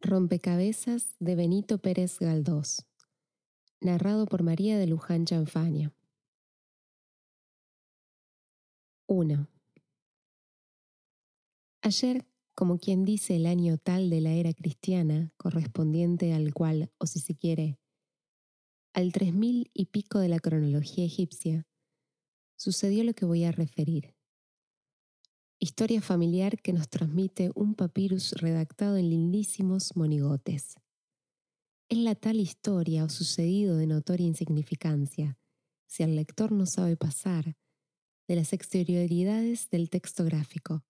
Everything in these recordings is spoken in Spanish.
Rompecabezas de Benito Pérez Galdós. Narrado por María de Luján Chanfania. 1. Ayer, como quien dice el año tal de la era cristiana, correspondiente al cual, o si se quiere, al tres mil y pico de la cronología egipcia, sucedió lo que voy a referir. Historia familiar que nos transmite un papyrus redactado en lindísimos monigotes. Es la tal historia o sucedido de notoria insignificancia, si el lector no sabe pasar, de las exterioridades del texto gráfico,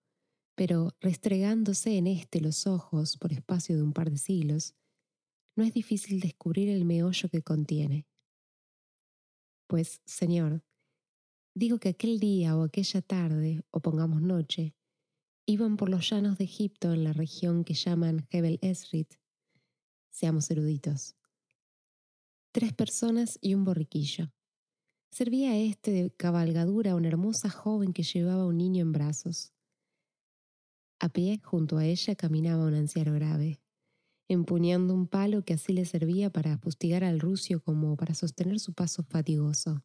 pero restregándose en éste los ojos por espacio de un par de siglos, no es difícil descubrir el meollo que contiene. Pues, Señor, Digo que aquel día o aquella tarde, o pongamos noche, iban por los llanos de Egipto en la región que llaman Hebel Esrit. Seamos eruditos. Tres personas y un borriquillo. Servía este de cabalgadura a una hermosa joven que llevaba un niño en brazos. A pie, junto a ella, caminaba un anciano grave, empuñando un palo que así le servía para fustigar al rucio como para sostener su paso fatigoso.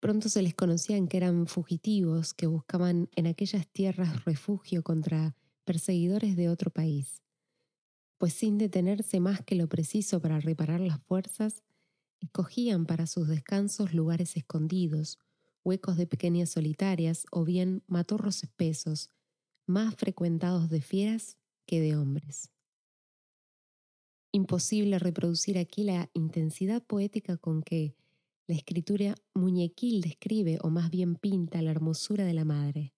Pronto se les conocían que eran fugitivos que buscaban en aquellas tierras refugio contra perseguidores de otro país, pues sin detenerse más que lo preciso para reparar las fuerzas, escogían para sus descansos lugares escondidos, huecos de pequeñas solitarias o bien matorros espesos, más frecuentados de fieras que de hombres. Imposible reproducir aquí la intensidad poética con que, la escritura muñequil describe, o más bien pinta, la hermosura de la madre.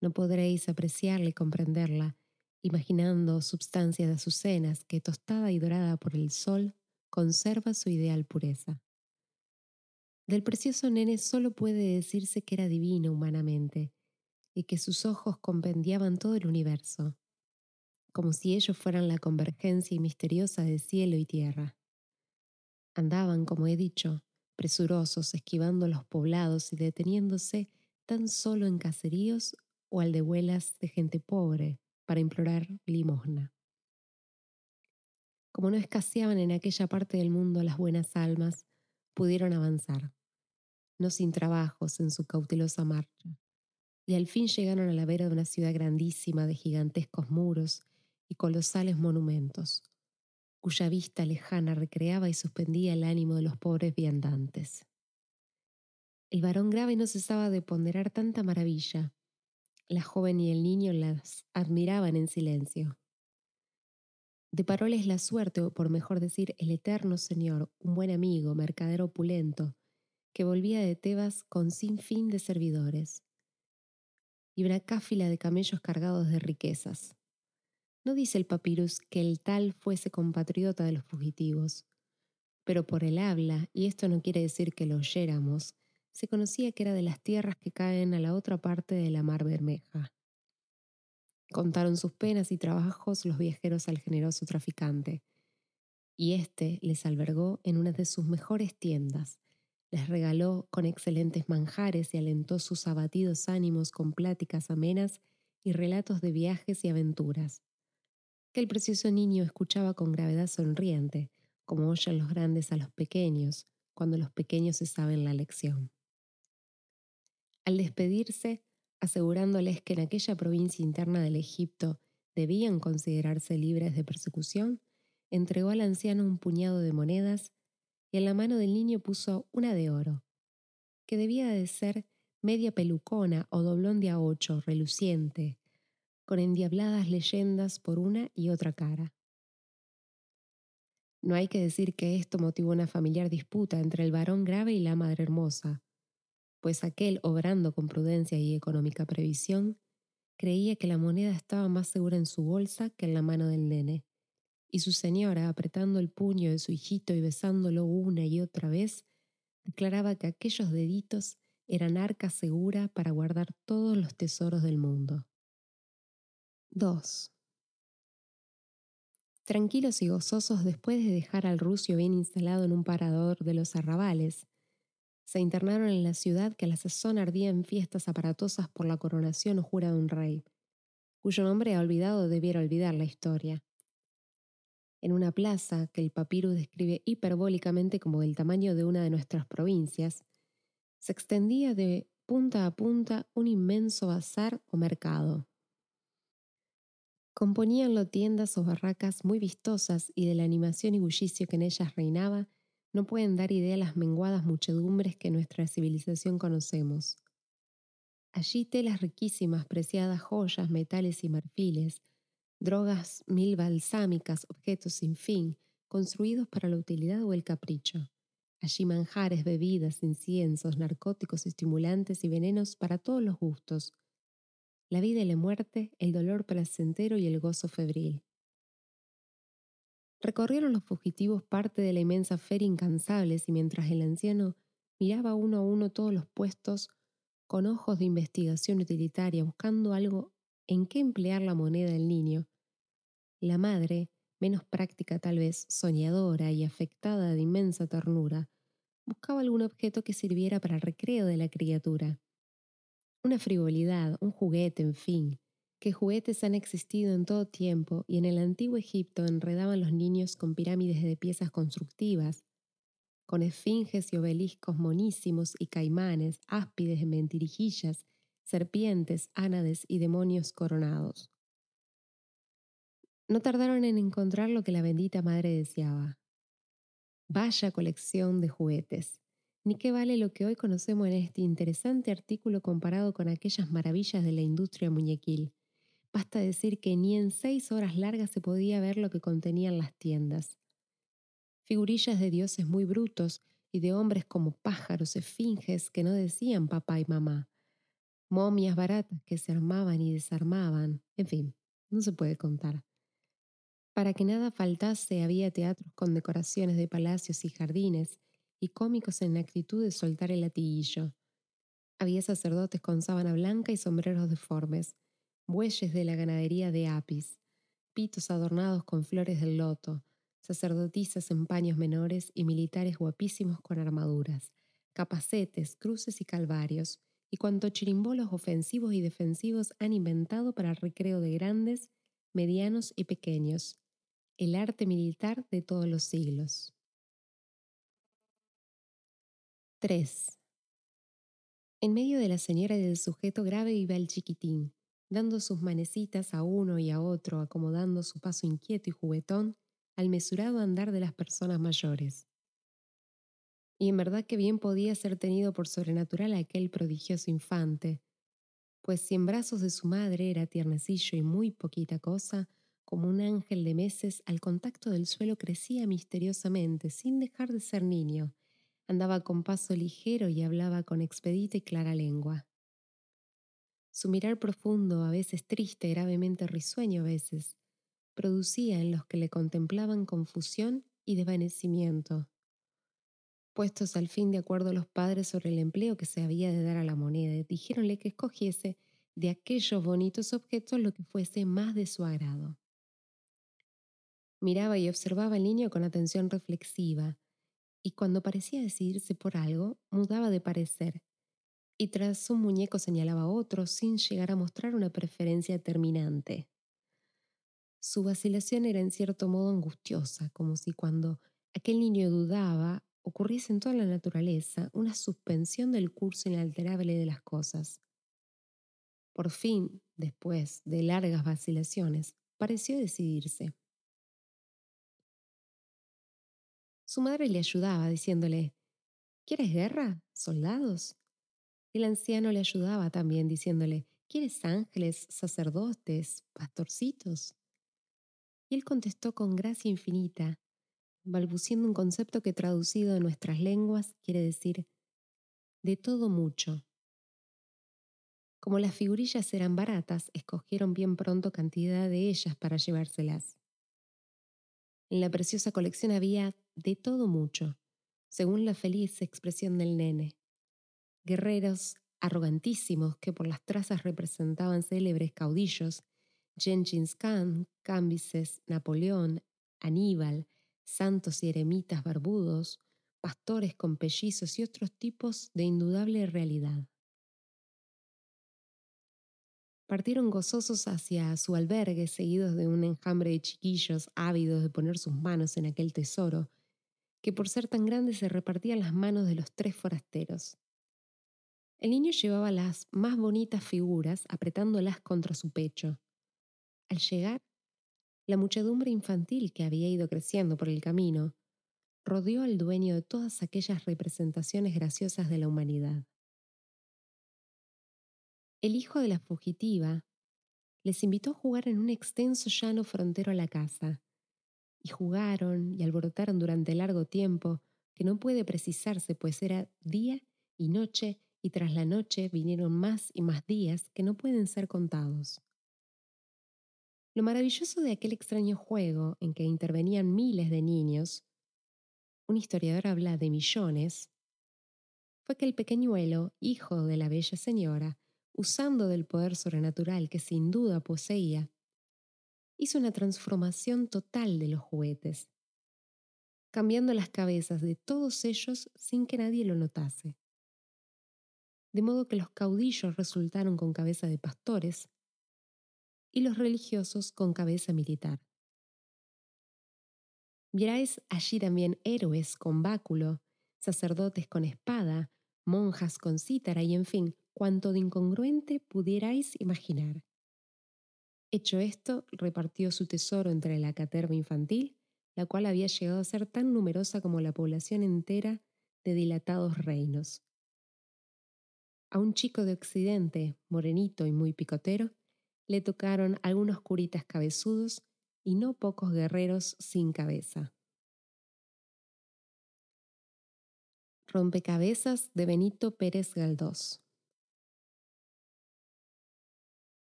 No podréis apreciarla y comprenderla, imaginando substancias de azucenas que, tostada y dorada por el sol, conserva su ideal pureza. Del precioso nene solo puede decirse que era divino humanamente y que sus ojos compendiaban todo el universo, como si ellos fueran la convergencia y misteriosa de cielo y tierra. Andaban, como he dicho, presurosos, esquivando los poblados y deteniéndose tan solo en caseríos o aldehuelas de gente pobre para implorar limosna. Como no escaseaban en aquella parte del mundo las buenas almas, pudieron avanzar, no sin trabajos en su cautelosa marcha, y al fin llegaron a la vera de una ciudad grandísima de gigantescos muros y colosales monumentos, cuya vista lejana recreaba y suspendía el ánimo de los pobres viandantes. El varón grave no cesaba de ponderar tanta maravilla. La joven y el niño las admiraban en silencio. Deparóles la suerte, o por mejor decir, el eterno Señor, un buen amigo, mercader opulento, que volvía de Tebas con sin fin de servidores, y una cáfila de camellos cargados de riquezas. No dice el papyrus que el tal fuese compatriota de los fugitivos, pero por el habla, y esto no quiere decir que lo oyéramos, se conocía que era de las tierras que caen a la otra parte de la mar Bermeja. Contaron sus penas y trabajos los viajeros al generoso traficante, y éste les albergó en una de sus mejores tiendas, les regaló con excelentes manjares y alentó sus abatidos ánimos con pláticas amenas y relatos de viajes y aventuras que el precioso niño escuchaba con gravedad sonriente, como oyen los grandes a los pequeños, cuando los pequeños se saben la lección. Al despedirse, asegurándoles que en aquella provincia interna del Egipto debían considerarse libres de persecución, entregó al anciano un puñado de monedas y en la mano del niño puso una de oro, que debía de ser media pelucona o doblón de a ocho, reluciente, con endiabladas leyendas por una y otra cara. No hay que decir que esto motivó una familiar disputa entre el varón grave y la madre hermosa, pues aquel, obrando con prudencia y económica previsión, creía que la moneda estaba más segura en su bolsa que en la mano del nene, y su señora, apretando el puño de su hijito y besándolo una y otra vez, declaraba que aquellos deditos eran arca segura para guardar todos los tesoros del mundo. 2. Tranquilos y gozosos después de dejar al rucio bien instalado en un parador de los arrabales, se internaron en la ciudad que a la sazón ardía en fiestas aparatosas por la coronación o jura de un rey, cuyo nombre ha olvidado debiera olvidar la historia. En una plaza que el papiro describe hiperbólicamente como del tamaño de una de nuestras provincias, se extendía de punta a punta un inmenso bazar o mercado. Componíanlo tiendas o barracas muy vistosas y de la animación y bullicio que en ellas reinaba, no pueden dar idea las menguadas muchedumbres que nuestra civilización conocemos. Allí telas riquísimas, preciadas joyas, metales y marfiles, drogas mil balsámicas, objetos sin fin, construidos para la utilidad o el capricho. Allí manjares, bebidas, inciensos, narcóticos, estimulantes y venenos para todos los gustos. La vida y la muerte, el dolor placentero y el gozo febril. Recorrieron los fugitivos parte de la inmensa feria incansables y mientras el anciano miraba uno a uno todos los puestos con ojos de investigación utilitaria, buscando algo en qué emplear la moneda del niño, la madre, menos práctica tal vez, soñadora y afectada de inmensa ternura, buscaba algún objeto que sirviera para el recreo de la criatura. Una frivolidad, un juguete, en fin, que juguetes han existido en todo tiempo y en el antiguo Egipto enredaban los niños con pirámides de piezas constructivas, con esfinges y obeliscos monísimos y caimanes, áspides de mentirijillas, serpientes, ánades y demonios coronados. No tardaron en encontrar lo que la bendita madre deseaba. Vaya colección de juguetes. Ni qué vale lo que hoy conocemos en este interesante artículo comparado con aquellas maravillas de la industria muñequil. Basta decir que ni en seis horas largas se podía ver lo que contenían las tiendas. Figurillas de dioses muy brutos y de hombres como pájaros, esfinges que no decían papá y mamá. Momias baratas que se armaban y desarmaban. En fin, no se puede contar. Para que nada faltase había teatros con decoraciones de palacios y jardines, y cómicos en actitud de soltar el latiguillo. Había sacerdotes con sábana blanca y sombreros deformes, bueyes de la ganadería de Apis, pitos adornados con flores del loto, sacerdotisas en paños menores y militares guapísimos con armaduras, capacetes, cruces y calvarios, y cuanto chirimbolos ofensivos y defensivos han inventado para el recreo de grandes, medianos y pequeños, el arte militar de todos los siglos. 3. En medio de la señora y del sujeto grave iba el chiquitín, dando sus manecitas a uno y a otro, acomodando su paso inquieto y juguetón al mesurado andar de las personas mayores. Y en verdad que bien podía ser tenido por sobrenatural aquel prodigioso infante, pues si en brazos de su madre era tiernecillo y muy poquita cosa, como un ángel de meses, al contacto del suelo crecía misteriosamente, sin dejar de ser niño. Andaba con paso ligero y hablaba con expedita y clara lengua. Su mirar profundo, a veces triste, gravemente risueño a veces, producía en los que le contemplaban confusión y desvanecimiento. Puestos al fin de acuerdo los padres sobre el empleo que se había de dar a la moneda, dijéronle que escogiese de aquellos bonitos objetos lo que fuese más de su agrado. Miraba y observaba al niño con atención reflexiva, y cuando parecía decidirse por algo, mudaba de parecer, y tras un muñeco señalaba a otro sin llegar a mostrar una preferencia terminante. Su vacilación era en cierto modo angustiosa, como si cuando aquel niño dudaba ocurriese en toda la naturaleza una suspensión del curso inalterable de las cosas. Por fin, después de largas vacilaciones, pareció decidirse. Su madre le ayudaba, diciéndole, ¿Quieres guerra? ¿Soldados? El anciano le ayudaba también diciéndole, ¿quieres ángeles, sacerdotes, pastorcitos? Y él contestó con gracia infinita, balbuciendo un concepto que traducido en nuestras lenguas quiere decir de todo mucho. Como las figurillas eran baratas, escogieron bien pronto cantidad de ellas para llevárselas. En la preciosa colección había de todo mucho, según la feliz expresión del nene guerreros arrogantísimos que por las trazas representaban célebres caudillos, Gengis Khan, Cambises, Napoleón, Aníbal, santos y eremitas barbudos, pastores con pellizos y otros tipos de indudable realidad. Partieron gozosos hacia su albergue, seguidos de un enjambre de chiquillos ávidos de poner sus manos en aquel tesoro, que por ser tan grande se repartía en las manos de los tres forasteros. El niño llevaba las más bonitas figuras apretándolas contra su pecho. Al llegar, la muchedumbre infantil que había ido creciendo por el camino rodeó al dueño de todas aquellas representaciones graciosas de la humanidad. El hijo de la fugitiva les invitó a jugar en un extenso llano frontero a la casa, y jugaron y alborotaron durante largo tiempo, que no puede precisarse, pues era día y noche, y tras la noche vinieron más y más días que no pueden ser contados. Lo maravilloso de aquel extraño juego en que intervenían miles de niños, un historiador habla de millones, fue que el pequeñuelo, hijo de la bella señora, usando del poder sobrenatural que sin duda poseía, hizo una transformación total de los juguetes, cambiando las cabezas de todos ellos sin que nadie lo notase. De modo que los caudillos resultaron con cabeza de pastores, y los religiosos con cabeza militar. Vierais allí también héroes con báculo, sacerdotes con espada, monjas con cítara y en fin, cuanto de incongruente pudierais imaginar. Hecho esto, repartió su tesoro entre la caterva infantil, la cual había llegado a ser tan numerosa como la población entera de dilatados reinos. A un chico de Occidente, morenito y muy picotero, le tocaron algunos curitas cabezudos y no pocos guerreros sin cabeza. Rompecabezas de Benito Pérez Galdós.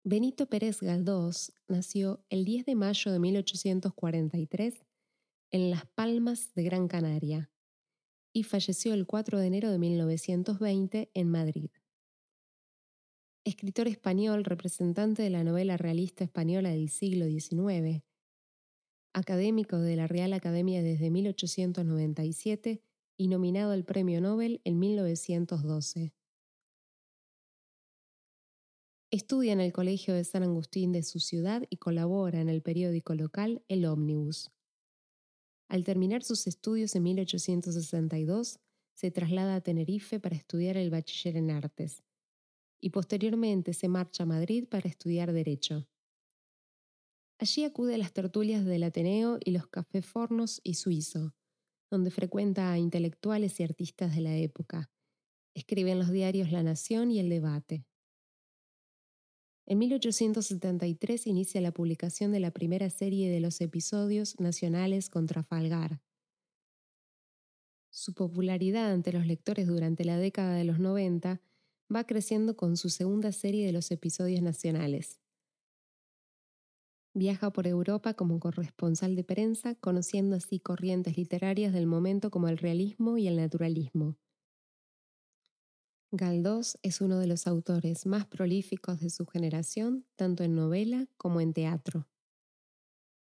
Benito Pérez Galdós nació el 10 de mayo de 1843 en Las Palmas de Gran Canaria y falleció el 4 de enero de 1920 en Madrid escritor español representante de la novela realista española del siglo XIX, académico de la Real Academia desde 1897 y nominado al Premio Nobel en 1912. Estudia en el Colegio de San Agustín de su ciudad y colabora en el periódico local El Ómnibus. Al terminar sus estudios en 1862, se traslada a Tenerife para estudiar el bachiller en artes y posteriormente se marcha a Madrid para estudiar Derecho. Allí acude a las tertulias del Ateneo y los cafés Fornos y Suizo, donde frecuenta a intelectuales y artistas de la época. Escribe en los diarios La Nación y El Debate. En 1873 inicia la publicación de la primera serie de los episodios nacionales contra Falgar. Su popularidad ante los lectores durante la década de los 90 va creciendo con su segunda serie de los episodios nacionales. Viaja por Europa como corresponsal de prensa, conociendo así corrientes literarias del momento como el realismo y el naturalismo. Galdós es uno de los autores más prolíficos de su generación, tanto en novela como en teatro.